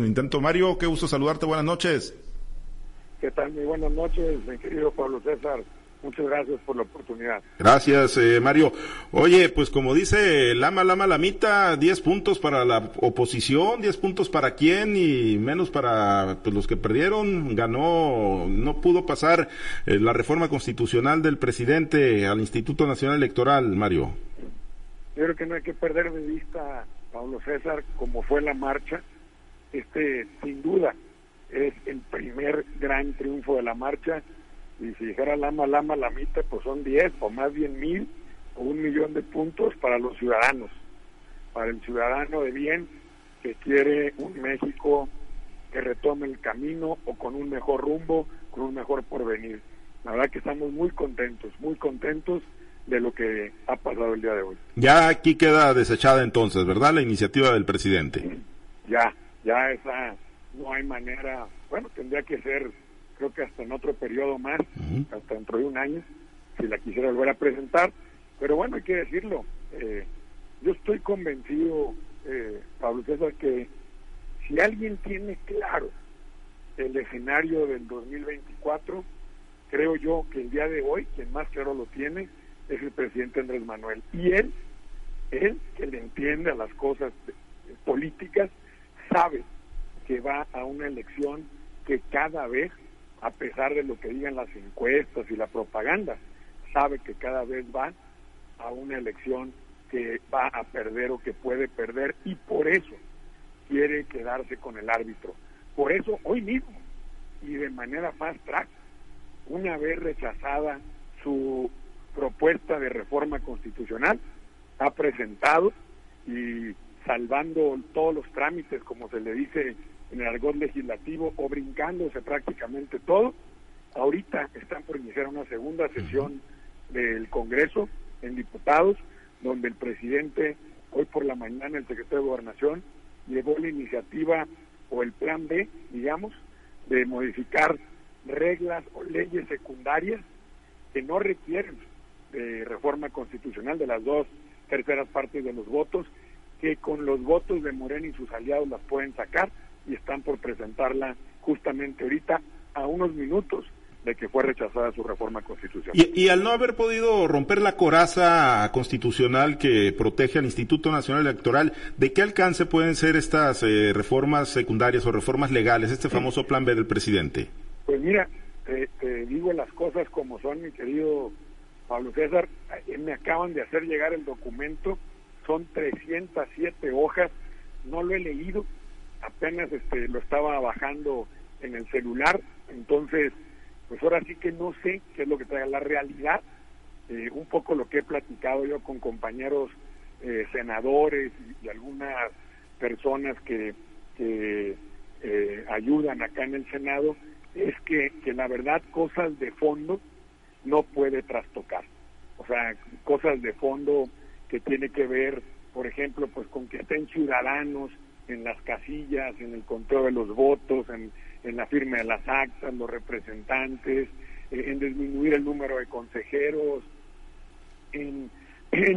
Intento Mario, qué gusto saludarte, buenas noches. ¿Qué tal? Muy buenas noches, mi querido Pablo César. Muchas gracias por la oportunidad. Gracias, eh, Mario. Oye, pues como dice Lama, Lama, Lamita, 10 puntos para la oposición, 10 puntos para quién y menos para pues, los que perdieron. Ganó, no pudo pasar eh, la reforma constitucional del presidente al Instituto Nacional Electoral, Mario. Yo creo que no hay que perder de vista, Pablo César, cómo fue la marcha este sin duda es el primer gran triunfo de la marcha y si dijera lama, lama, lamita, pues son 10 o más bien mil o un millón de puntos para los ciudadanos, para el ciudadano de bien que quiere un México que retome el camino o con un mejor rumbo, con un mejor porvenir. La verdad que estamos muy contentos, muy contentos de lo que ha pasado el día de hoy. Ya aquí queda desechada entonces, ¿verdad? La iniciativa del presidente. Ya, ya esa no hay manera, bueno, tendría que ser, creo que hasta en otro periodo más, hasta dentro de un año, si la quisiera volver a presentar, pero bueno, hay que decirlo, eh, yo estoy convencido, eh, Pablo César, que si alguien tiene claro el escenario del 2024, creo yo que el día de hoy, quien más claro lo tiene, es el presidente Andrés Manuel. Y él, él que le entiende a las cosas políticas, sabe que va a una elección que cada vez, a pesar de lo que digan las encuestas y la propaganda, sabe que cada vez va a una elección que va a perder o que puede perder y por eso quiere quedarse con el árbitro. Por eso hoy mismo y de manera fast track, una vez rechazada su propuesta de reforma constitucional, ha presentado y salvando todos los trámites, como se le dice en el argot legislativo, o brincándose prácticamente todo. Ahorita están por iniciar una segunda sesión del Congreso en diputados, donde el presidente, hoy por la mañana, el secretario de Gobernación, llevó la iniciativa o el plan B, digamos, de modificar reglas o leyes secundarias que no requieren de reforma constitucional de las dos terceras partes de los votos que con los votos de Morena y sus aliados las pueden sacar y están por presentarla justamente ahorita a unos minutos de que fue rechazada su reforma constitucional. Y, al no haber podido romper la coraza constitucional que protege al Instituto Nacional Electoral, ¿de qué alcance pueden ser estas eh, reformas secundarias o reformas legales, este famoso plan B del presidente? Pues mira, te digo las cosas como son, mi querido Pablo César, eh, me acaban de hacer llegar el documento son 307 hojas, no lo he leído, apenas este, lo estaba bajando en el celular, entonces, pues ahora sí que no sé qué es lo que trae la realidad, eh, un poco lo que he platicado yo con compañeros eh, senadores y, algunas personas que, eh, ayudan acá en el Senado, es que, que la verdad cosas de fondo no puede trastocar. O sea, cosas de fondo que tiene que ver, por ejemplo, pues con que estén ciudadanos en las casillas, en el control de los votos, en, la firma de las actas, los representantes, eh, en disminuir el número de consejeros, en,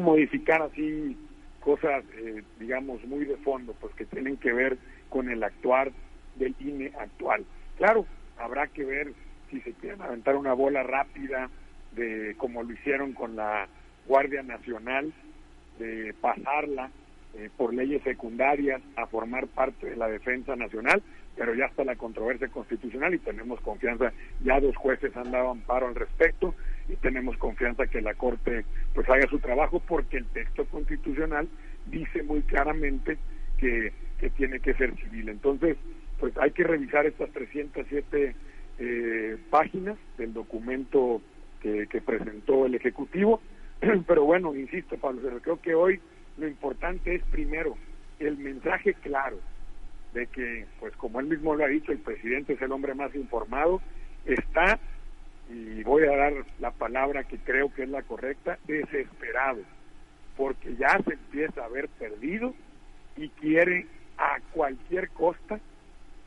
modificar así cosas, eh, digamos, muy de fondo, pues que tienen que ver con el actuar del INE actual. Claro, habrá que ver si se quieren aventar una bola rápida de como lo hicieron con la Guardia Nacional, de pasarla eh, por leyes secundarias a formar parte de la defensa nacional, pero ya está la controversia constitucional y tenemos confianza, ya dos jueces han dado amparo al respecto y tenemos confianza que la Corte pues haga su trabajo porque el texto constitucional dice muy claramente que, que tiene que ser civil. Entonces, pues hay que revisar estas 307 eh, páginas del documento que, que presentó el Ejecutivo Pero bueno, insisto, Pablo, creo que hoy lo importante es primero el mensaje claro de que, pues como él mismo lo ha dicho, el presidente es el hombre más informado, está, y voy a dar la palabra que creo que es la correcta, desesperado, porque ya se empieza a ver perdido y quiere a cualquier costa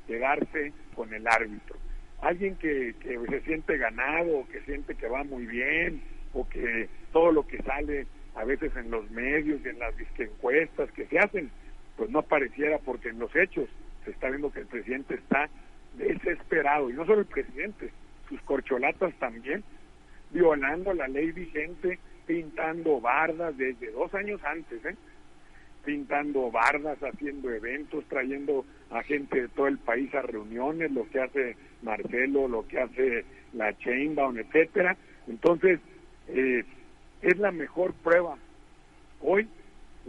quedarse con el árbitro. Alguien que, que se siente ganado, que siente que va muy bien, o que todo lo que sale a veces en los medios y en las encuestas que se hacen, pues no pareciera porque en los hechos se está viendo que el presidente está desesperado, y no solo el presidente, sus corcholatas también, violando la ley vigente, pintando bardas desde dos años antes, ¿eh? pintando bardas, haciendo eventos, trayendo a gente de todo el país a reuniones, lo que hace Marcelo, lo que hace la Chainbaum, etcétera. Entonces, eh, es la mejor prueba. Hoy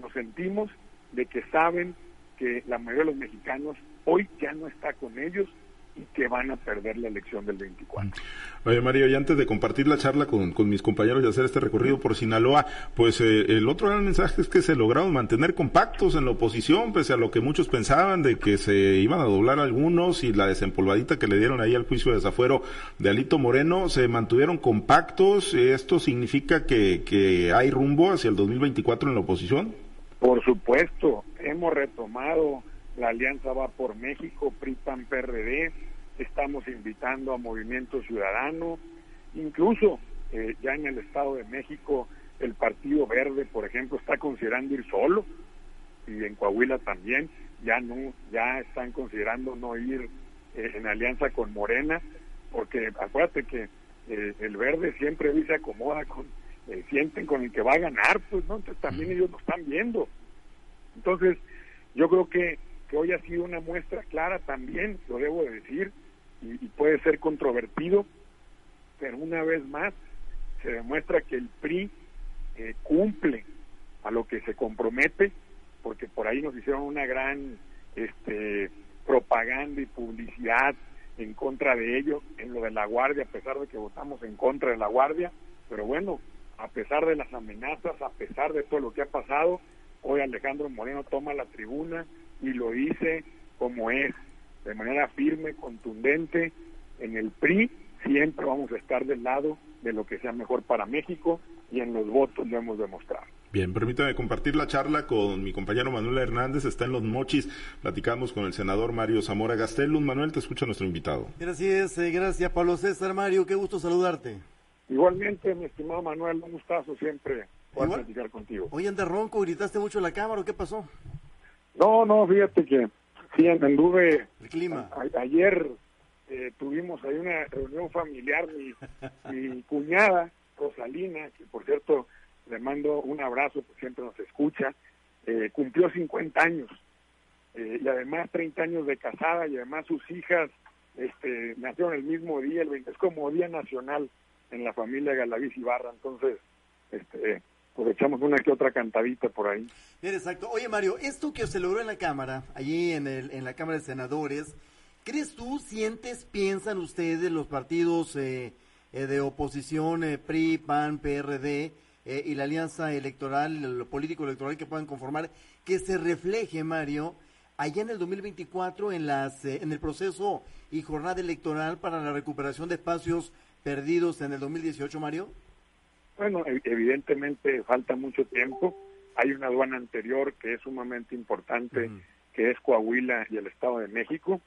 nos sentimos de que saben que la mayoría de los mexicanos hoy ya no está con ellos y que van a perder la elección del 24. Oye, Mario, y antes de compartir la charla con, mis compañeros y hacer este recorrido por Sinaloa, pues eh, el otro gran mensaje es que se lograron mantener compactos en la oposición, pese a lo que muchos pensaban de que se iban a doblar algunos y la desempolvadita que le dieron ahí al juicio de desafuero de Alito Moreno, se mantuvieron compactos. ¿Esto significa que, que hay rumbo hacia el 2024 en la oposición? Por supuesto, hemos retomado la Alianza Va por México, PRIPAN PRD, estamos invitando a Movimiento Ciudadano, incluso eh, ya en el Estado de México el Partido Verde, por ejemplo, está considerando ir solo y en Coahuila también ya no ya están considerando no ir eh, en alianza con Morena, porque acuérdate que eh, el Verde siempre se acomoda con sienten con el que va a ganar, pues no, entonces también ellos lo están viendo. Entonces, yo creo que hoy ha sido una muestra clara también, lo debo de decir, y, puede ser controvertido, pero una vez más se demuestra que el PRI eh, cumple a lo que se compromete, porque por ahí nos hicieron una gran este, propaganda y publicidad en contra de ello, en lo de la Guardia, a pesar de que votamos en contra de la Guardia, pero bueno, a pesar de las amenazas, a pesar de todo lo que ha pasado, hoy Alejandro Moreno toma la tribuna, y lo dice como es, de manera firme, contundente. En el PRI siempre vamos a estar del lado de lo que sea mejor para México y en los votos lo hemos demostrado. Bien, permítame compartir la charla con mi compañero Manuel Hernández, está en Los Mochis, platicamos con el senador Mario Zamora Gastelum. Manuel, te escucha nuestro invitado. Gracias, eh, gracias Pablo César. Mario, qué gusto saludarte. Igualmente, mi estimado Manuel, un gustazo siempre poder platicar contigo. Hoy andas ronco, gritaste mucho en la cámara, ¿qué pasó? No, no, fíjate que sí, anduve. El clima. ayer eh, tuvimos ahí una reunión familiar, mi, mi cuñada, Rosalina, que por cierto le mando un abrazo, pues siempre nos escucha, eh, cumplió 50 años eh, y además 30 años de casada y además sus hijas este, nacieron el mismo día, el 20, es como Día Nacional en la familia Galaviz Ibarra, entonces este, pues echamos una que otra cantadita por ahí. Bien, exacto. Oye, Mario, esto que se logró en la Cámara, allí en, el, en la Cámara de Senadores, ¿crees tú, sientes, piensan ustedes, los partidos eh, eh, de oposición, eh, PRI, PAN, PRD, y la alianza electoral, lo político electoral que puedan conformar, que se refleje, Mario, allá en el 2024 en, las, en el proceso y jornada electoral para la recuperación de espacios perdidos en el 2018, Mario? Bueno, evidentemente falta mucho tiempo. Hay una aduana anterior que es sumamente importante, que es Coahuila y el Estado de México,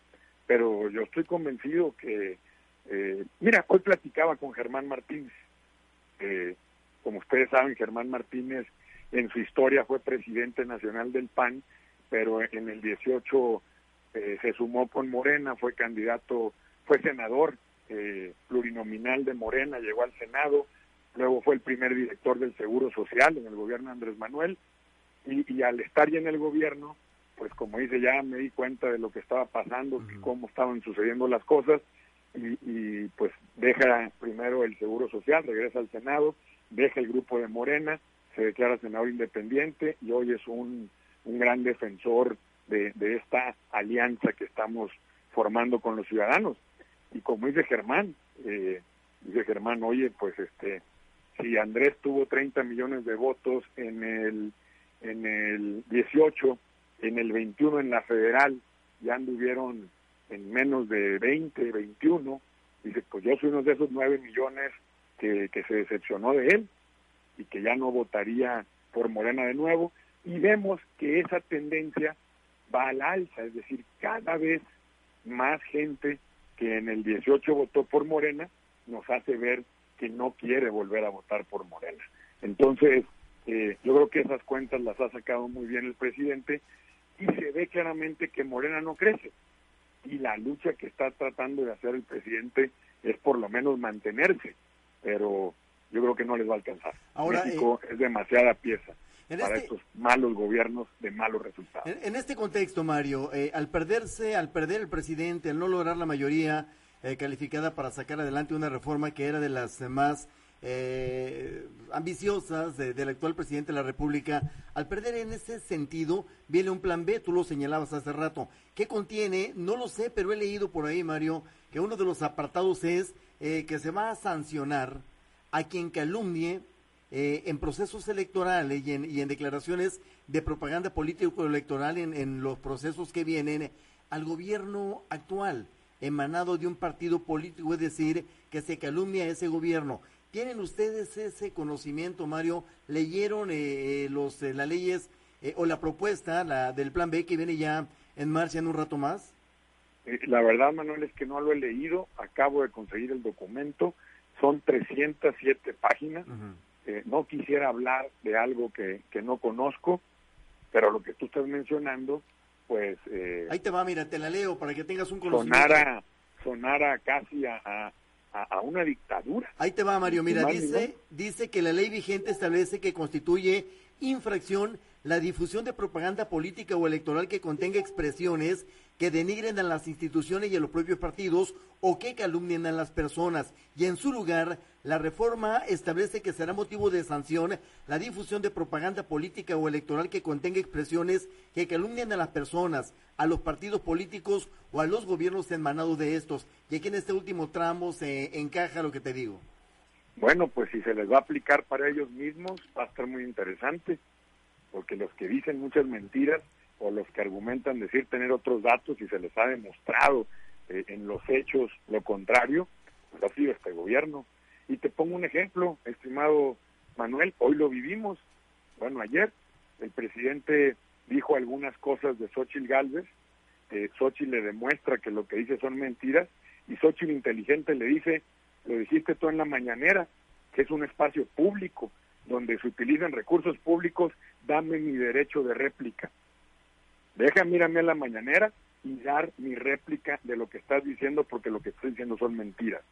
pero yo estoy convencido que, eh, mira, hoy platicaba con Germán Martínez. Eh, como ustedes saben, Germán Martínez en su historia fue presidente nacional del PAN, pero en el 18 eh, se sumó con Morena, fue candidato, fue senador eh, plurinominal de Morena, llegó al Senado, luego fue el primer director del Seguro Social en el gobierno de Andrés Manuel, y, al estar ya en el gobierno, pues como dice, ya me di cuenta de lo que estaba pasando, cómo estaban sucediendo las cosas, y, pues deja primero el Seguro Social, regresa al Senado, deja el grupo de Morena, se declara senador independiente y hoy es un, un gran defensor de, de esta alianza que estamos formando con los ciudadanos. Y como dice Germán, eh, dice Germán, oye, pues este, si Andrés tuvo 30 millones de votos en el, en el 18, en el 21 en la federal, ya anduvieron en menos de 20, 21, dice, pues yo soy uno de esos 9 millones que, que se decepcionó de él y que ya no votaría por Morena de nuevo, y vemos que esa tendencia va al alza, es decir, cada vez más gente que en el 18 votó por Morena nos hace ver que no quiere volver a votar por Morena. Entonces, eh, yo creo que esas cuentas las ha sacado muy bien el presidente y se ve claramente que Morena no crece. y la lucha que está tratando de hacer el presidente es por lo menos mantenerse, pero yo creo que no les va a alcanzar. Ahora, México eh, es demasiada pieza para este estos malos gobiernos de malos resultados. En, este contexto, Mario, eh, al perderse, al perder el presidente, al no lograr la mayoría eh, calificada para sacar adelante una reforma que era de las más eh, ambiciosas del actual presidente de la República, al perder en ese sentido, viene un plan B, tú lo señalabas hace rato. ¿Qué contiene? No lo sé, pero he leído por ahí, Mario, que uno de los apartados es que se va a sancionar a quien calumnie eh, en procesos electorales y en, declaraciones de propaganda político-electoral en, los procesos que vienen al gobierno actual, emanado de un partido político, es decir, que se calumnia ese gobierno. ¿Tienen ustedes ese conocimiento, Mario? ¿Leyeron eh, eh, los, las leyes o la propuesta la, del Plan B que viene ya en marcha en un rato más? La verdad, Manuel, es que no lo he leído. Acabo de conseguir el documento. Son 307 páginas. Eh, no quisiera hablar de algo que, que no conozco, pero lo que tú estás mencionando, pues... Eh, Ahí te va, mira, te la leo para que tengas un conocimiento. Sonara, sonara casi a, a, a una dictadura. Ahí te va, Mario, mira, dice, dice que la ley vigente establece que constituye infracción la difusión de propaganda política o electoral que contenga expresiones que denigren a las instituciones y a los propios partidos o que calumnien a las personas. Y en su lugar, la reforma establece que será motivo de sanción la difusión de propaganda política o electoral que contenga expresiones que calumnien a las personas, a los partidos políticos o a los gobiernos emanados de estos. Y aquí en este último tramo se encaja lo que te digo. Bueno, pues si se les va a aplicar para ellos mismos, va a estar muy interesante, porque los que dicen muchas mentiras o los que argumentan decir tener otros datos y se les ha demostrado eh, en los hechos lo contrario, pues ha sido este gobierno. Y te pongo un ejemplo, estimado Manuel, hoy lo vivimos. Bueno, ayer el presidente dijo algunas cosas de Xochitl Galvez, eh, Xochitl le demuestra que lo que dice son mentiras, y Xochitl inteligente le dice, lo dijiste tú en la mañanera, que es un espacio público donde se utilizan recursos públicos, dame mi derecho de réplica. Deja, mírame a la mañanera y dar mi réplica de lo que estás diciendo porque lo que estoy diciendo son mentiras.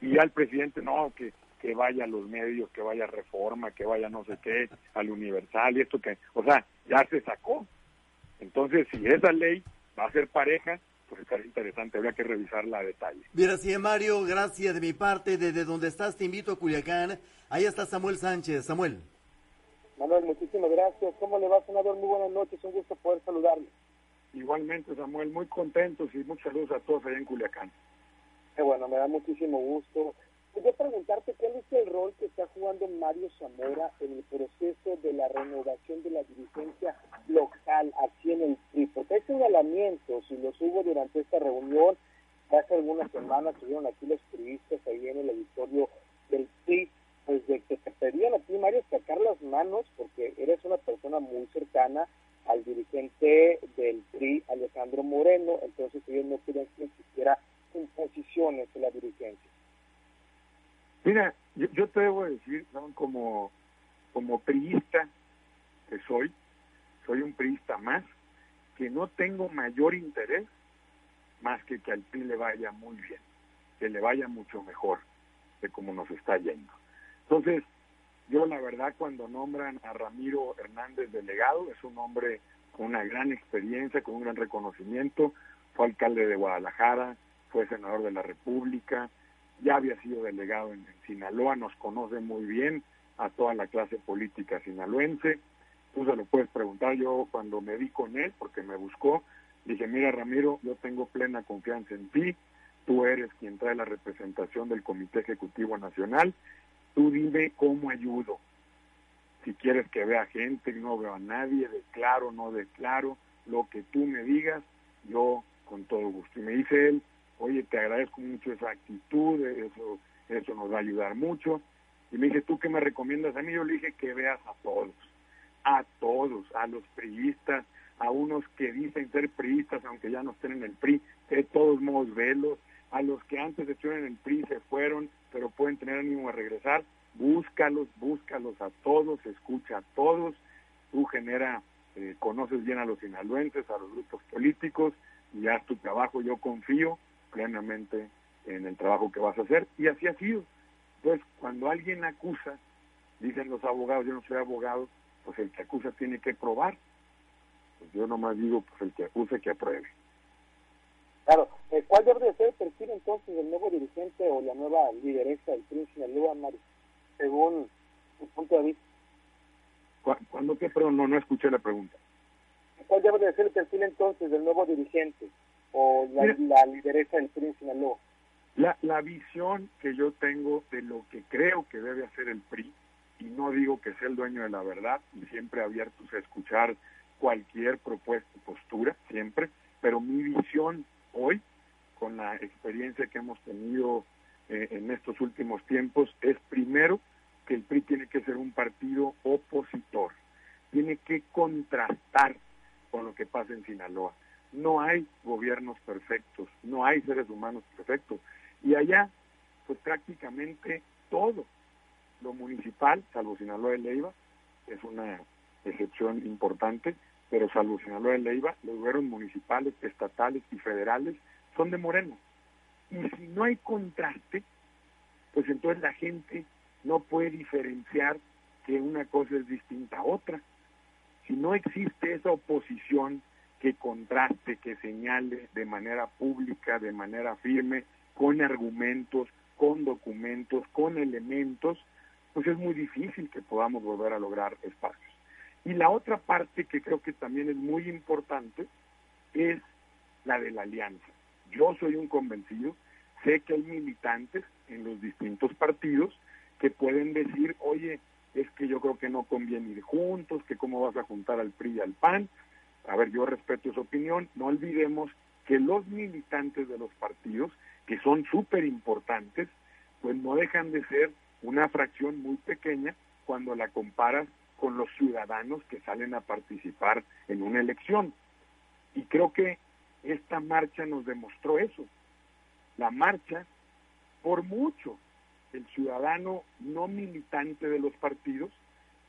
Y ya el presidente, no, que, que vaya a los medios, que vaya a Reforma, que vaya no sé qué, al Universal y esto que, o sea, ya se sacó. Entonces, si esa ley va a ser pareja, pues estaría interesante, habría que revisarla a detalle. Así es, Mario, gracias de mi parte, desde donde estás te invito a Culiacán, ahí está Samuel Sánchez, Samuel. Manuel, muchísimas gracias, ¿cómo le va, senador? Muy buenas noches, un gusto poder saludarle. Igualmente, Samuel, muy contentos y muchos saludos a todos allá en Culiacán. Qué bueno, me da muchísimo gusto. Quería preguntarte cuál es el rol que está jugando Mario Zamora en el proceso de la renovación de la dirigencia local aquí en el PRI, porque hay señalamientos y los hubo durante esta reunión. Hace algunas semanas estuvieron aquí los periodistas ahí en el auditorio del PRI, pues de que te pedían a ti, Mario, sacar las manos porque eres una persona muy cercana al dirigente del PRI, Alejandro Moreno, entonces ellos no querían que existiera imposiciones de la dirigencia. Mira, yo, te debo decir, como, como priista que soy, soy un priista más, que no tengo mayor interés más que que al PRI le vaya muy bien, que le vaya mucho mejor de como nos está yendo. Entonces, yo la verdad cuando nombran a Ramiro Hernández delegado, es un hombre con una gran experiencia, con un gran reconocimiento, fue alcalde de Guadalajara, fue senador de la República, ya había sido delegado en, Sinaloa, nos conoce muy bien a toda la clase política sinaloense. Tú se lo puedes preguntar, yo cuando me vi con él, porque me buscó, dije, mira Ramiro, yo tengo plena confianza en ti, tú eres quien trae la representación del Comité Ejecutivo Nacional, tú dime cómo ayudo. Si quieres que vea gente, no veo a nadie, declaro, no declaro, lo que tú me digas, yo con todo gusto. Y me dice él, oye, te agradezco mucho esa actitud, eso, eso nos va a ayudar mucho. Y me dice, ¿tú qué me recomiendas a mí? Yo le dije que veas a todos, a todos, a los priistas, a unos que dicen ser priistas, aunque ya no estén en el PRI, de todos modos velos, a los que antes estuvieron en el PRI se fueron, pero pueden tener ánimo a regresar, búscalos, búscalos a todos, escucha a todos, tú genera, eh, conoces bien a los sinaloenses, a los grupos políticos, y haz tu trabajo, yo confío plenamente en el trabajo que vas a hacer, y así ha sido. Entonces, cuando alguien acusa, dicen los abogados, yo no soy abogado, pues el que acusa tiene que probar. Pues yo nomás digo, pues el que acusa que apruebe. Claro, eh, ¿cuál debe ser el perfil entonces del nuevo dirigente o la nueva lideresa del Príncipe Sinaloa, Mario, según su punto de vista? ¿Cuándo qué? Perdón, no, no escuché la pregunta. ¿Cuál debe de ser el perfil entonces del nuevo dirigente o la, la lideresa del PRI Sinaloa? La, la visión que yo tengo de lo que creo que debe hacer el PRI, y no digo que sea el dueño de la verdad, y siempre abiertos a escuchar cualquier propuesta y postura, siempre, pero mi visión hoy, con la experiencia que hemos tenido eh, en estos últimos tiempos, es primero que el PRI tiene que ser un partido opositor, tiene que contrastar con lo que pasa en Sinaloa. No hay gobiernos perfectos, no hay seres humanos perfectos. Y allá, pues prácticamente todo lo municipal, salvo Sinaloa de Leiva, es una excepción importante, pero salvo Sinaloa de Leiva, los gobiernos municipales, estatales y federales son de Moreno. Y si no hay contraste, pues entonces la gente no puede diferenciar que una cosa es distinta a otra. Si no existe esa oposición que contraste, que señale de manera pública, de manera firme, con argumentos, con documentos, con elementos, pues es muy difícil que podamos volver a lograr espacios. Y la otra parte que creo que también es muy importante es la de la alianza. Yo soy un convencido, sé que hay militantes en los distintos partidos que pueden decir, oye, es que yo creo que no conviene ir juntos, que cómo vas a juntar al PRI y al PAN. A ver, yo respeto su opinión, no olvidemos que los militantes de los partidos, que son súper importantes, pues no dejan de ser una fracción muy pequeña cuando la comparas con los ciudadanos que salen a participar en una elección. Y creo que esta marcha nos demostró eso. La marcha, por mucho, el ciudadano no militante de los partidos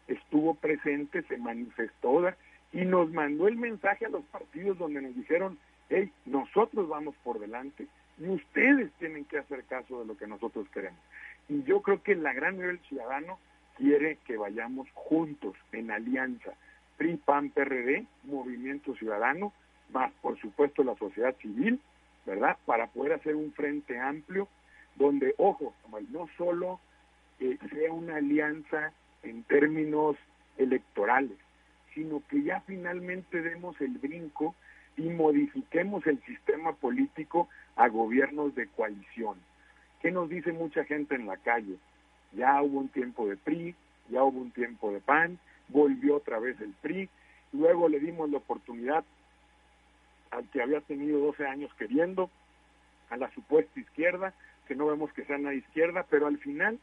estuvo presente, se manifestó y nos mandó el mensaje a los partidos donde nos dijeron, hey, nosotros vamos por delante y ustedes tienen que hacer caso de lo que nosotros queremos. Y yo creo que la gran mayoría del ciudadano quiere que vayamos juntos, en alianza, PRI, PAN, PRD, Movimiento Ciudadano, más por supuesto la sociedad civil, ¿verdad? Para poder hacer un frente amplio donde, ojo, no solo eh, sea una alianza en términos electorales, sino que ya finalmente demos el brinco y modifiquemos el sistema político a gobiernos de coalición. ¿Qué nos dice mucha gente en la calle? Ya hubo un tiempo de PRI, ya hubo un tiempo de PAN, volvió otra vez el PRI, luego le dimos la oportunidad al que había tenido 12 años queriendo, a la supuesta izquierda, que no vemos que sea una izquierda, pero al final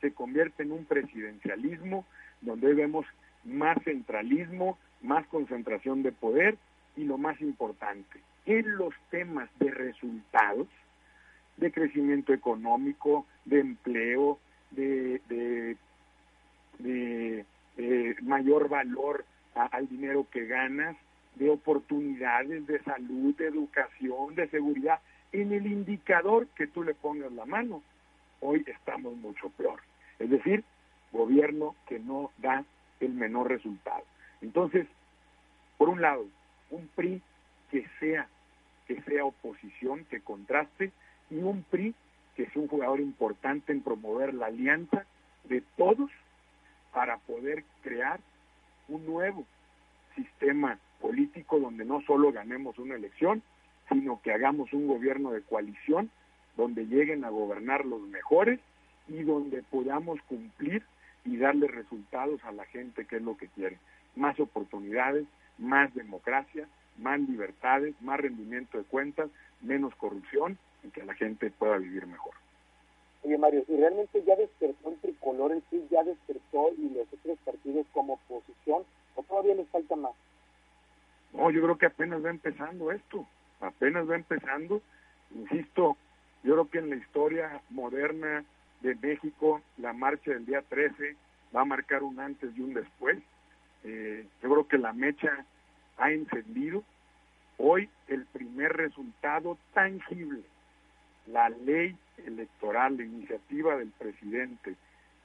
se convierte en un presidencialismo donde vemos más centralismo, más concentración de poder y lo más importante, en los temas de resultados, de crecimiento económico, de empleo, de, de, mayor valor al dinero que ganas, de oportunidades, de salud, de educación, de seguridad, en el indicador que tú le pongas la mano, hoy estamos mucho peor. Es decir, gobierno que no da el menor resultado. Entonces, por un lado, un PRI que sea que sea oposición, que contraste, y un PRI que es un jugador importante en promover la alianza de todos para poder crear un nuevo sistema político donde no solo ganemos una elección, sino que hagamos un gobierno de coalición donde lleguen a gobernar los mejores y donde podamos cumplir y darle resultados a la gente que es lo que quiere. Más oportunidades, más democracia, más libertades, más rendimiento de cuentas, menos corrupción que la gente pueda vivir mejor. Oye Mario, ¿y realmente ya despertó el tricolor en sí, ya despertó y los otros partidos como oposición o todavía les falta más? No, yo creo que apenas va empezando esto, apenas va empezando. Insisto, yo creo que en la historia moderna de México, la marcha del día 13 va a marcar un antes y un después. Eh, yo creo que la mecha ha encendido Hoy el primer resultado tangible, la ley electoral, la iniciativa del presidente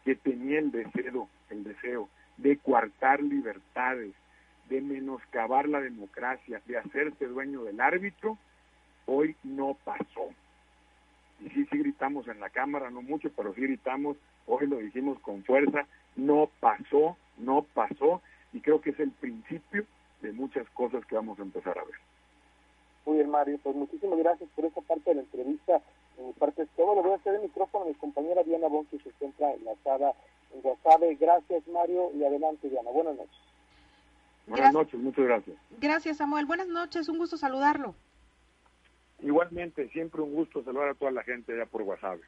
que tenía el deseo, el deseo de coartar libertades, de menoscabar la democracia, de hacerse dueño del árbitro, hoy no pasó. Y sí, sí gritamos en la Cámara, no mucho, pero sí gritamos, hoy lo dijimos con fuerza, no pasó, no pasó, y creo que es el principio de muchas cosas que vamos a empezar a ver. Muy bien, Mario, pues muchísimas gracias por esta parte de la entrevista. En mi parte es todo. Le voy a hacer el micrófono a mi compañera Diana Bon, que se encuentra enlazada en WhatsApp. Gracias, Mario, y adelante, Diana. Buenas noches. Buenas noches, muchas gracias. Gracias, Samuel. Buenas noches, un gusto saludarlo. Igualmente, siempre un gusto saludar a toda la gente allá por WhatsApp.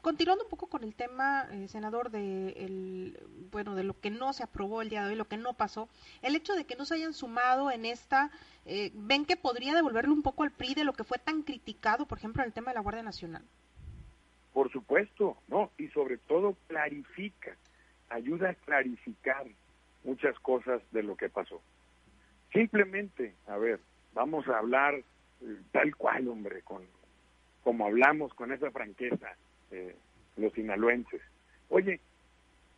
Continuando un poco con el tema, eh, senador, de el, bueno, de lo que no se aprobó el día de hoy, lo que no pasó, el hecho de que no se hayan sumado en esta, eh, ¿ven que podría devolverle un poco al PRI de lo que fue tan criticado, por ejemplo, en el tema de la Guardia Nacional? Por supuesto, no, y sobre todo clarifica, ayuda a clarificar muchas cosas de lo que pasó. Simplemente, a ver, vamos a hablar eh, tal cual, hombre, con como hablamos con esa franqueza eh, los sinaloenses. Oye,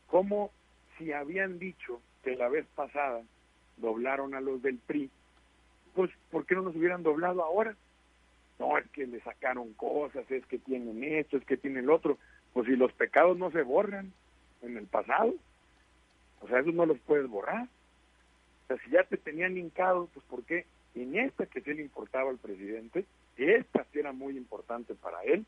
¿cómo si habían dicho que la vez pasada doblaron a los del PRI, pues ¿por qué no nos hubieran doblado ahora? No, es que le sacaron cosas, es que tienen esto, es que tienen lo otro. Pues si los pecados no se borran en el pasado, o sea, esos no los puedes borrar. O sea, si ya te tenían hincado, pues ¿por qué? En esta que se le importaba al presidente, esta sí era muy importante para él,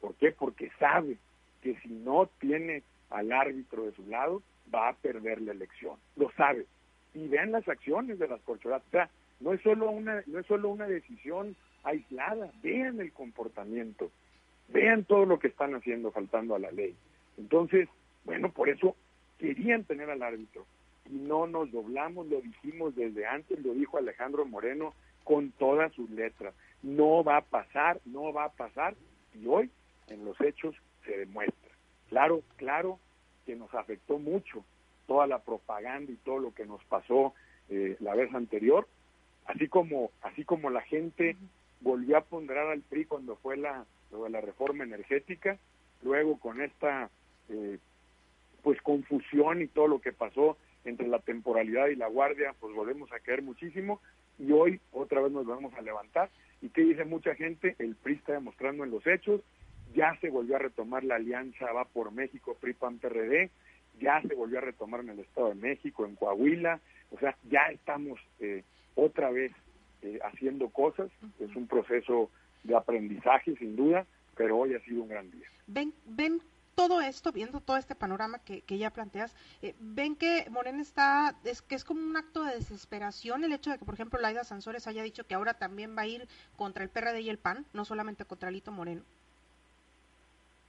¿Por qué? Porque sabe que si no tiene al árbitro de su lado, va a perder la elección. Lo sabe. Y vean las acciones de las corcholatas. O sea, no es solo una, no es solo una decisión aislada, vean el comportamiento, vean todo lo que están haciendo faltando a la ley. Entonces, bueno, por eso querían tener al árbitro y no nos doblamos, lo dijimos desde antes, lo dijo Alejandro Moreno con todas sus letras. No va a pasar, no va a pasar y hoy en los hechos se demuestra. Claro, claro que nos afectó mucho toda la propaganda y todo lo que nos pasó eh, la vez anterior, así como así como la gente volvió a ponderar al PRI cuando fue la, la reforma energética, luego con esta eh, pues confusión y todo lo que pasó entre la temporalidad y la guardia, pues volvemos a caer muchísimo y hoy otra vez nos vamos a levantar. ¿Y qué dice mucha gente? El PRI está demostrando en los hechos ya se volvió a retomar la alianza Va por México, PRI-PAN-PRD, ya se volvió a retomar en el Estado de México, en Coahuila, o sea, ya estamos eh, otra vez eh, haciendo cosas, es un proceso de aprendizaje sin duda, pero hoy ha sido un gran día. Ven, ven todo esto, viendo todo este panorama que, que ya planteas, eh, ven que Morena está, es que es como un acto de desesperación el hecho de que, por ejemplo, Laida Sansores haya dicho que ahora también va a ir contra el PRD y el PAN, no solamente contra Lito Moreno.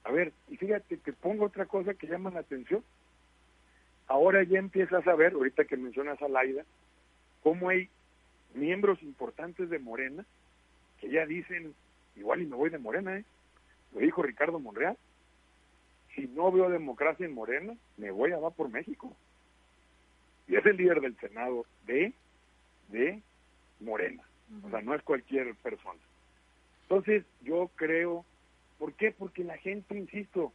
A ver, y fíjate que pongo otra cosa que llama la atención. Ahora ya empiezas a ver, ahorita que mencionas a Laida, cómo hay miembros importantes de Morena que ya dicen, igual y me voy de Morena, ¿eh? Lo dijo Ricardo Monreal. Si no veo democracia en Morena, me voy a va por México. Y es el líder del Senado de, de Morena. O sea, no es cualquier persona. Entonces, yo creo ¿Por qué? Porque la gente, insisto,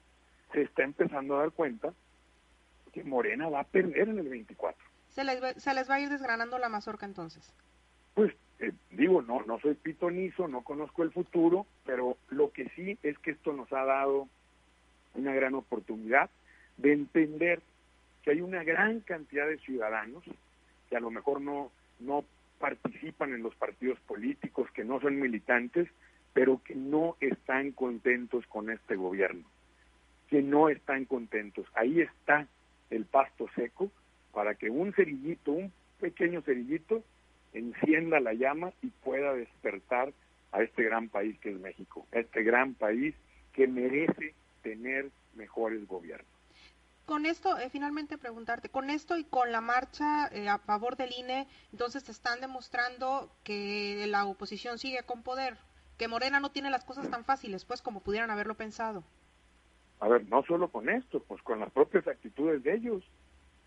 se está empezando a dar cuenta que Morena va a perder en el 24. ¿Se les, va, se les va a ir desgranando la mazorca entonces? Pues eh, digo, no, no soy pitonizo, no conozco el futuro, pero lo que sí es que esto nos ha dado una gran oportunidad de entender que hay una gran cantidad de ciudadanos que a lo mejor no, no participan en los partidos políticos, que no son militantes, pero que no están contentos con este gobierno, que no están contentos. Ahí está el pasto seco para que un cerillito, un pequeño cerillito, encienda la llama y pueda despertar a este gran país que es México, este gran país que merece tener mejores gobiernos. Con esto, eh, finalmente preguntarte, con esto y con la marcha eh, a favor del INE, entonces te están demostrando que la oposición sigue con poder que Morena no tiene las cosas tan fáciles, pues, como pudieran haberlo pensado. A ver, no solo con esto, pues con las propias actitudes de ellos.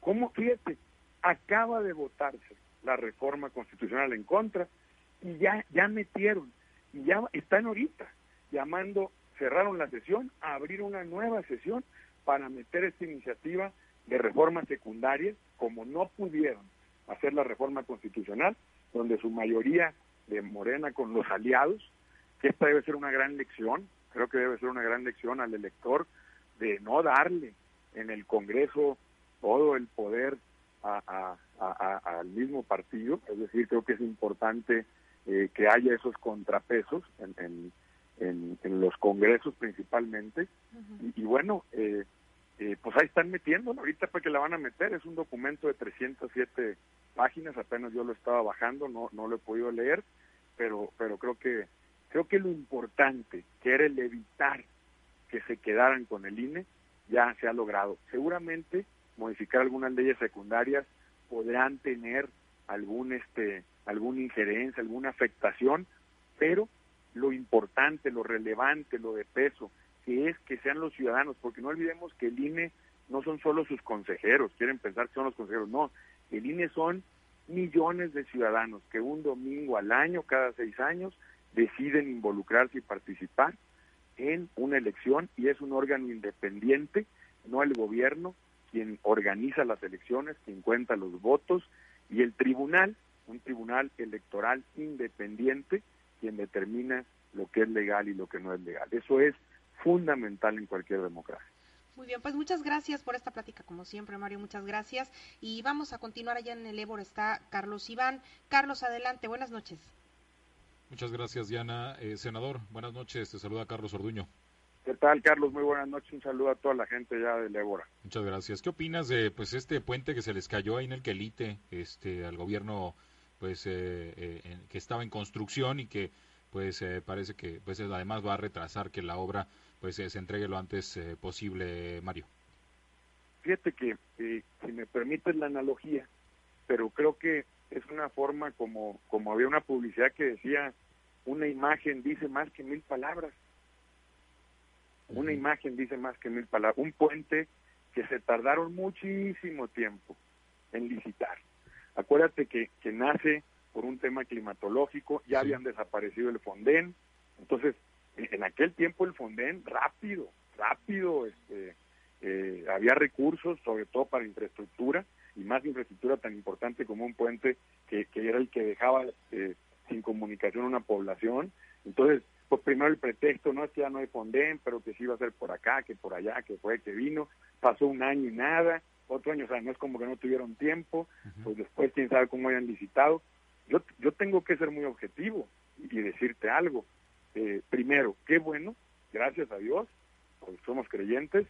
¿Cómo, fíjate, acaba de votarse la reforma constitucional en contra y ya, ya metieron, y ya están ahorita llamando, cerraron la sesión, a abrir una nueva sesión para meter esta iniciativa de reforma secundaria, como no pudieron hacer la reforma constitucional, donde su mayoría de Morena con los aliados, que esta debe ser una gran lección, creo que debe ser una gran lección al elector de no darle en el Congreso todo el poder al mismo partido, es decir, creo que es importante eh, que haya esos contrapesos en, en, los congresos principalmente, y, bueno, eh, eh, pues ahí están metiendo, ahorita para que la van a meter, es un documento de 307 páginas, apenas yo lo estaba bajando, no, no lo he podido leer, pero, pero creo que creo que lo importante, que era el evitar que se quedaran con el INE, ya se ha logrado. Seguramente modificar algunas leyes secundarias podrán tener algún este alguna injerencia, alguna afectación, pero lo importante, lo relevante, lo de peso, que es que sean los ciudadanos, porque no olvidemos que el INE no son solo sus consejeros, quieren pensar que son los consejeros, no, el INE son millones de ciudadanos que un domingo al año, cada seis años, deciden involucrarse y participar en una elección y es un órgano independiente, no el gobierno, quien organiza las elecciones, quien cuenta los votos y el tribunal, un tribunal electoral independiente, quien determina lo que es legal y lo que no es legal. Eso es fundamental en cualquier democracia. Muy bien, pues muchas gracias por esta plática, como siempre, Mario, muchas gracias. Y vamos a continuar allá en el Ébor, está Carlos Iván. Carlos, adelante, buenas noches. Muchas gracias, Diana. Eh, senador, buenas noches, te saluda Carlos Orduño. ¿Qué tal, Carlos? Muy buenas noches. Un saludo a toda la gente ya del Ébora. Muchas gracias. ¿Qué opinas de pues este puente que se les cayó ahí en el Quelite, este, al gobierno, pues, eh, eh, que estaba en construcción y que, pues, parece que, pues, además va a retrasar que la obra pues se entregue lo antes eh, posible, Mario. Fíjate que, eh, si me permites la analogía, pero creo que es una forma como, como había una publicidad que decía, una imagen dice más que mil palabras. Una imagen dice más que mil palabras. Un puente que se tardaron muchísimo tiempo en licitar. Acuérdate que, que nace por un tema climatológico, ya habían desaparecido el Fonden, entonces en aquel tiempo el Fonden rápido, rápido, este, eh, había recursos, sobre todo para infraestructura, y más infraestructura tan importante como un puente que, era el que dejaba eh, sin comunicación a una población. Entonces, pues primero el pretexto, no es que ya no hay Fonden, pero que sí iba a ser por acá, que por allá, que fue, que vino, pasó un año y nada, otro año, o sea, no es como que no tuvieron tiempo, pues después quién sabe cómo hayan licitado. Yo, yo tengo que ser muy objetivo y decirte algo. Eh, primero, qué bueno, gracias a Dios, porque somos creyentes,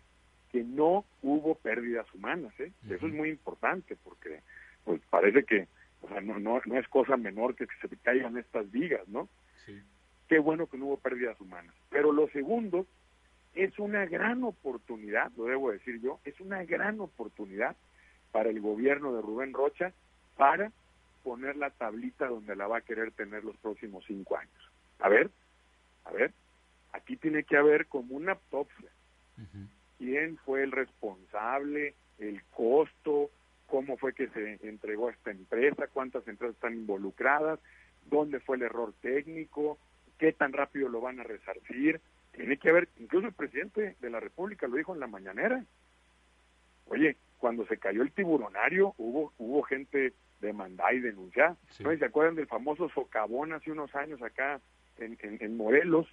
que no hubo pérdidas humanas. ¿eh? Eso es muy importante porque pues parece que o sea, no, no, no es cosa menor que, se caigan estas vigas, ¿no? Qué bueno que no hubo pérdidas humanas. Pero lo segundo es una gran oportunidad, lo debo decir yo, es una gran oportunidad para el gobierno de Rubén Rocha para poner la tablita donde la va a querer tener los próximos cinco años. A ver, a ver, aquí tiene que haber como una autopsia. ¿Quién fue el responsable? ¿El costo? ¿Cómo fue que se entregó a esta empresa? ¿Cuántas empresas están involucradas? ¿Dónde fue el error técnico? ¿Qué tan rápido lo van a resarcir? Tiene que haber, incluso el presidente de la República lo dijo en la mañanera. Oye, cuando se cayó el tiburonario hubo hubo gente demandada y denunciada. ¿No se acuerdan del famoso socavón hace unos años acá en, Morelos,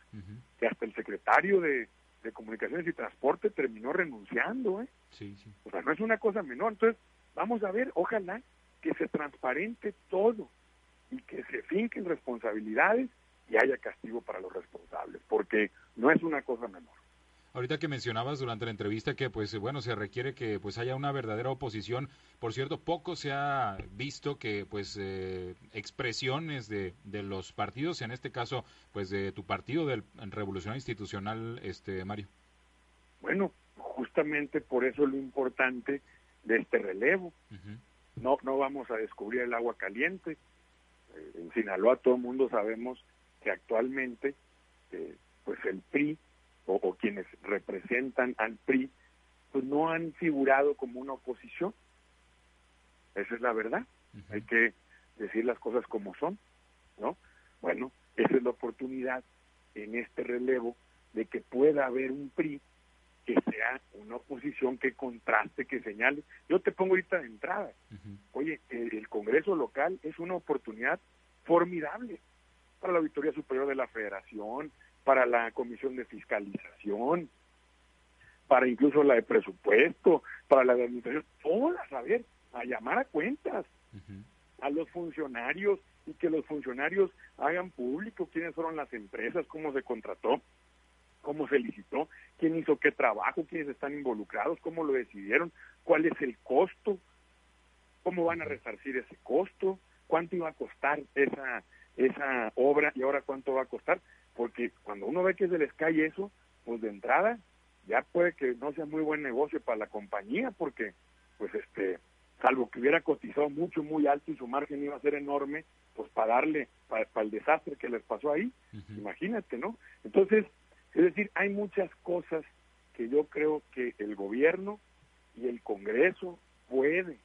que hasta el secretario de, Comunicaciones y Transporte terminó renunciando, ¿eh? Sí, sí. O sea, no es una cosa menor. Entonces, vamos a ver, ojalá que se transparente todo y que se finquen responsabilidades y haya castigo para los responsables, porque no es una cosa menor. Ahorita que mencionabas durante la entrevista que pues bueno se requiere que pues haya una verdadera oposición. Por cierto, poco se ha visto que pues eh, expresiones de, de los partidos, en este caso pues de tu partido del Revolucionario Institucional, este Mario. Bueno, justamente por eso lo importante de este relevo. No no vamos a descubrir el agua caliente. Eh, en Sinaloa todo el mundo sabemos que actualmente eh, pues el PRI o, quienes representan al PRI, pues no han figurado como una oposición. Esa es la verdad. Hay que decir las cosas como son, ¿no? Bueno, esa es la oportunidad en este relevo de que pueda haber un PRI que sea una oposición que contraste, que señale. Yo te pongo ahorita de entrada. Oye, el, Congreso local es una oportunidad formidable para la Auditoría Superior de la Federación, para la Comisión de Fiscalización, para incluso la de presupuesto, para la de administración, todas, a ver, a llamar a cuentas a los funcionarios y que los funcionarios hagan público quiénes fueron las empresas, cómo se contrató, cómo se licitó, quién hizo qué trabajo, quiénes están involucrados, cómo lo decidieron, cuál es el costo, cómo van a resarcir ese costo, cuánto iba a costar esa esa obra y ahora cuánto va a costar, porque cuando uno ve que se les cae eso, pues de entrada ya puede que no sea muy buen negocio para la compañía, porque pues este salvo que hubiera cotizado mucho, muy alto y su margen iba a ser enorme, pues para darle, para, el desastre que les pasó ahí, imagínate, ¿no? Entonces, es decir, hay muchas cosas que yo creo que el gobierno y el Congreso puede,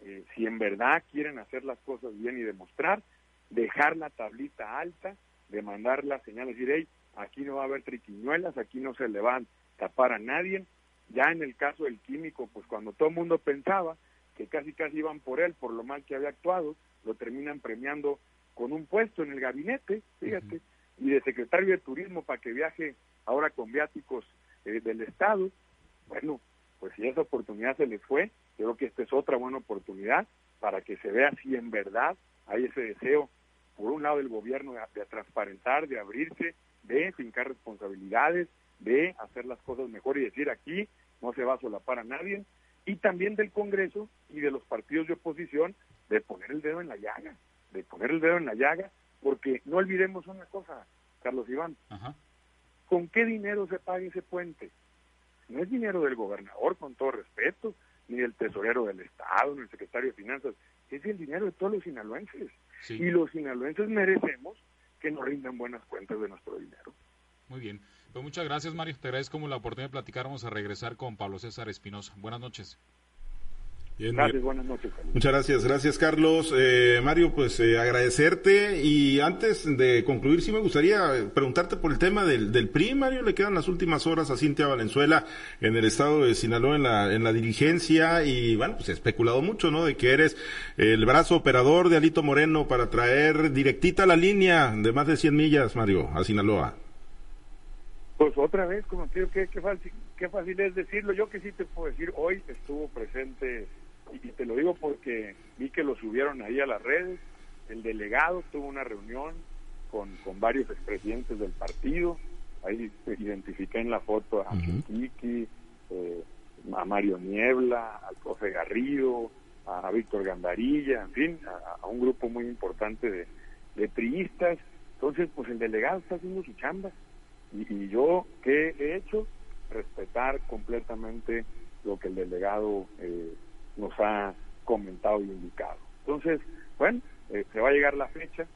eh, si en verdad quieren hacer las cosas bien y demostrar, dejar la tablita alta, de mandar la señal, decir, hey, aquí no va a haber triquiñuelas, aquí no se le va a tapar a nadie. Ya en el caso del químico, pues cuando todo el mundo pensaba que casi casi iban por él por lo mal que había actuado, lo terminan premiando con un puesto en el gabinete, fíjate, y de secretario de turismo para que viaje ahora con viáticos eh, del Estado. Bueno, pues si esa oportunidad se les fue, creo que esta es otra buena oportunidad para que se vea si en verdad hay ese deseo, por un lado del gobierno, de, de transparentar, de abrirse, de fincar responsabilidades, de hacer las cosas mejor y decir aquí no se va a solapar a nadie, y también del Congreso y de los partidos de oposición de poner el dedo en la llaga, de poner el dedo en la llaga, porque no olvidemos una cosa, Carlos Iván, ¿con qué dinero se paga ese puente? No es dinero del gobernador, con todo respeto, ni del tesorero del Estado, ni del secretario de Finanzas, es el dinero de todos los sinaloenses. Y los sinaloenses merecemos que nos rindan buenas cuentas de nuestro dinero. Muy bien. Pues muchas gracias, Mario. Te agradezco la oportunidad de platicar. Vamos a regresar con Pablo César Espinosa. Buenas noches. Gracias, buenas noches. Muchas gracias, gracias Carlos. Eh, Mario, pues eh, agradecerte y antes de concluir, sí me gustaría preguntarte por el tema del, del PRI, Mario, le quedan las últimas horas a Cintia Valenzuela en el estado de Sinaloa en la, en la dirigencia y bueno, pues he especulado mucho, ¿no? De que eres el brazo operador de Alito Moreno para traer directita la línea de más de 100 millas, Mario, a Sinaloa. Pues otra vez, como te digo, qué, fácil, qué fácil es decirlo. Yo que sí te puedo decir, hoy estuvo presente, y, te lo digo porque vi que lo subieron ahí a las redes, el delegado tuvo una reunión con, con varios expresidentes del partido, ahí identifiqué en la foto a Kiki, eh, a Mario Niebla, al profe Garrido, a Víctor Gandarilla, en fin, a, un grupo muy importante de, de priistas. Entonces, pues el delegado está haciendo su chamba y, yo, ¿qué he hecho? Respetar completamente lo que el delegado eh, nos ha comentado y indicado. Entonces, bueno, eh, se va a llegar la fecha,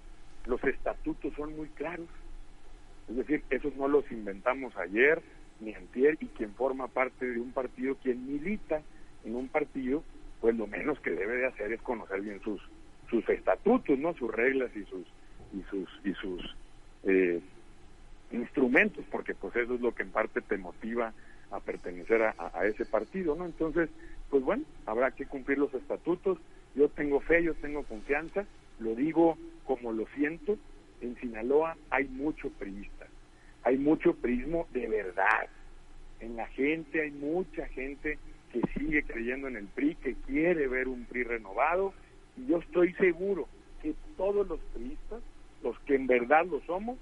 los estatutos son muy claros, es decir, esos no los inventamos ayer ni antier y quien forma parte de un partido, quien milita en un partido, pues lo menos que debe de hacer es conocer bien sus sus estatutos, no sus reglas y sus y sus y sus eh, instrumentos, porque pues eso es lo que en parte te motiva a pertenecer a, ese partido, ¿no? Entonces, pues bueno, habrá que cumplir los estatutos. Yo tengo fe, yo tengo confianza, lo digo como lo siento. En Sinaloa hay mucho priista, hay mucho prismo de verdad. En la gente hay mucha gente que sigue creyendo en el PRI, que quiere ver un PRI renovado, y yo estoy seguro que todos los priistas, los que en verdad lo somos,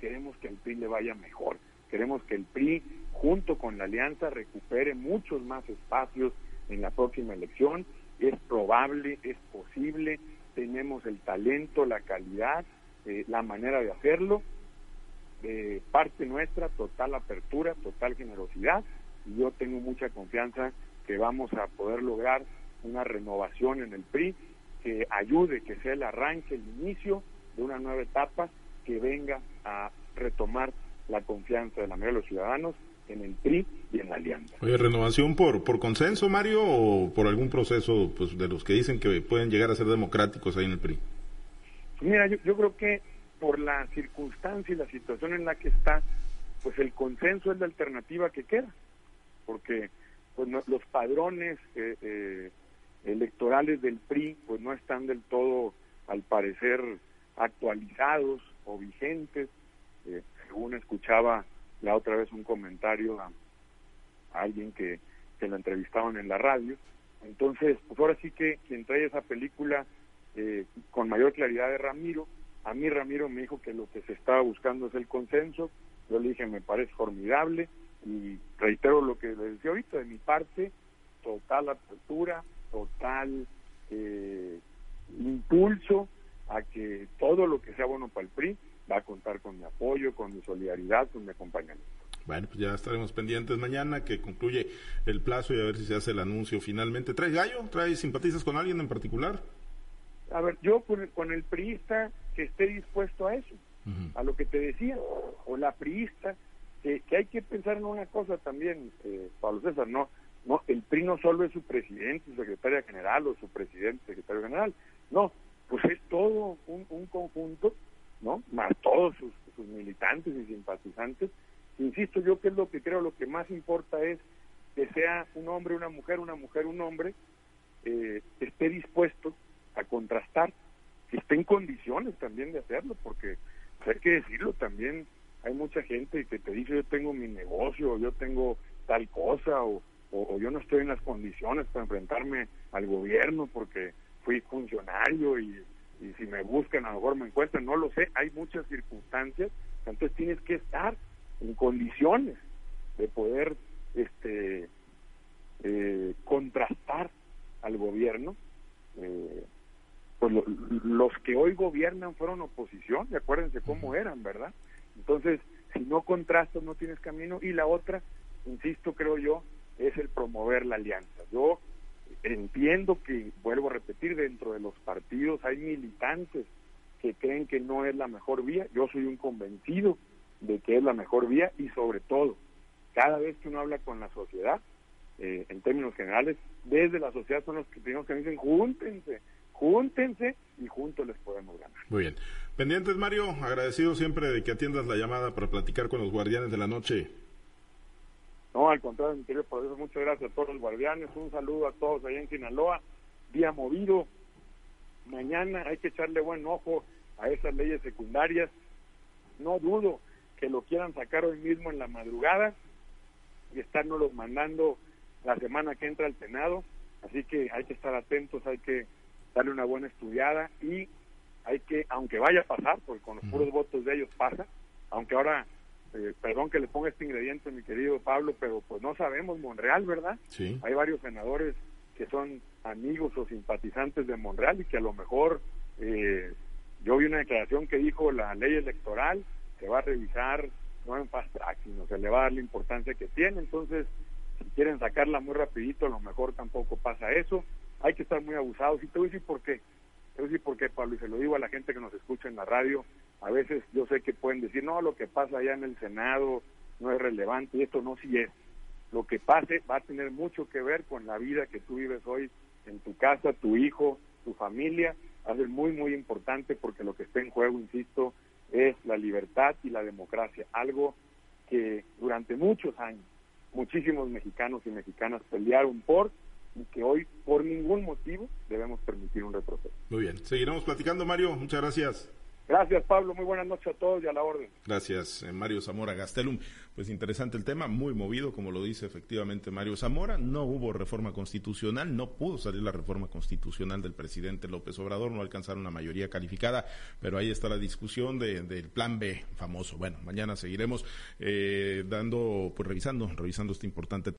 queremos que el PRI le vaya mejor. Queremos que el PRI, junto con la alianza, recupere muchos más espacios en la próxima elección. Es probable, es posible, tenemos el talento, la calidad, eh, la manera de hacerlo. De parte nuestra, total apertura, total generosidad. Y yo tengo mucha confianza que vamos a poder lograr una renovación en el PRI que ayude, que sea el arranque, el inicio de una nueva etapa que venga a retomar la confianza de la mayoría de los ciudadanos en el PRI y en la alianza. Oye, ¿renovación por, por consenso, Mario, o por algún proceso pues, de los que dicen que pueden llegar a ser democráticos ahí en el PRI? Mira, yo, yo creo que por la circunstancia y la situación en la que está, pues el consenso es la alternativa que queda, porque pues los padrones eh, eh, electorales del PRI pues no están del todo, al parecer, actualizados o vigentes. Eh, según escuchaba la otra vez un comentario a, alguien que, que la entrevistaban en la radio. Entonces, pues ahora sí que quien trae esa película eh, con mayor claridad de Ramiro, a mí Ramiro me dijo que lo que se estaba buscando es el consenso, yo le dije me parece formidable y reitero lo que le decía ahorita, de mi parte, total apertura, total eh, impulso a que todo lo que sea bueno para el PRI va a contar con mi apoyo, con mi solidaridad, con mi acompañamiento. Bueno, pues ya estaremos pendientes mañana que concluye el plazo y a ver si se hace el anuncio finalmente. ¿Trae gallo? ¿Trae simpatizas con alguien en particular? A ver, yo con, el priista que esté dispuesto a eso, a lo que te decía, o la priista, que, hay que pensar en una cosa también, eh, Pablo César, no, no, el PRI no solo es su presidente, su secretaria general o su presidente, secretario general, no, pues es todo un, conjunto, ¿no? Más todos sus, militantes y simpatizantes. Insisto yo que es lo que creo, lo que más importa es que sea un hombre, una mujer, una mujer, un hombre, eh, esté dispuesto a contrastar, que esté en condiciones también de hacerlo, porque hay que decirlo también, hay mucha gente que te dice yo tengo mi negocio, yo tengo tal cosa, o, o yo no estoy en las condiciones para enfrentarme al gobierno porque fui funcionario y, si me buscan a lo mejor me encuentran, no lo sé, hay muchas circunstancias, entonces tienes que estar en condiciones de poder este eh, contrastar al gobierno eh, pues los que hoy gobiernan fueron oposición y acuérdense cómo eran verdad entonces si no contrastas no tienes camino y la otra insisto creo yo es el promover la alianza. Yo entiendo que, vuelvo a repetir, dentro de los partidos hay militantes que creen que no es la mejor vía. Yo soy un convencido de que es la mejor vía y sobre todo, cada vez que uno habla con la sociedad, eh, en términos generales, desde la sociedad son los que primero que dicen, júntense, júntense y juntos les podemos ganar. Muy bien. Pendientes, Mario, agradecido siempre de que atiendas la llamada para platicar con los guardianes de la noche. No, al contrario, mi querido eso muchas gracias a todos los guardianes, un saludo a todos allá en Sinaloa, día movido, mañana hay que echarle buen ojo a esas leyes secundarias, no dudo que lo quieran sacar hoy mismo en la madrugada. Y los mandando la semana que entra al Senado, así que hay que estar atentos, hay que darle una buena estudiada. Y hay que, aunque vaya a pasar, porque con los puros votos de ellos pasa, aunque ahora eh, perdón que le ponga este ingrediente, mi querido Pablo, pero pues no sabemos Monreal, ¿verdad? Sí. Hay varios senadores que son amigos o simpatizantes de Monreal y que a lo mejor eh, yo vi una declaración que dijo la ley electoral se va a revisar no en fast track, sino se le va a dar la importancia que tiene. Entonces, si quieren sacarla muy rapidito, a lo mejor tampoco pasa eso. Hay que estar muy abusados. Y te voy a decir por qué. Te voy a decir por qué, Pablo, y se lo digo a la gente que nos escucha en la radio a veces yo sé que pueden decir, no, lo que pasa allá en el Senado no es relevante, y esto no sí es. Lo que pase va a tener mucho que ver con la vida que tú vives hoy en tu casa, tu hijo, tu familia, va a ser muy, muy importante porque lo que está en juego, insisto, es la libertad y la democracia, algo que durante muchos años muchísimos mexicanos y mexicanas pelearon por y que hoy por ningún motivo debemos permitir un retroceso. Muy bien, seguiremos platicando Mario, muchas gracias. Gracias, Pablo. Muy buenas noches a todos y a la orden. Gracias, eh, Mario Zamora Gastelum. Pues interesante el tema, muy movido, como lo dice efectivamente Mario Zamora. No hubo reforma constitucional, no pudo salir la reforma constitucional del presidente López Obrador, no alcanzaron una mayoría calificada, pero ahí está la discusión de, del plan B famoso. Bueno, mañana seguiremos eh, dando, pues revisando, revisando este importante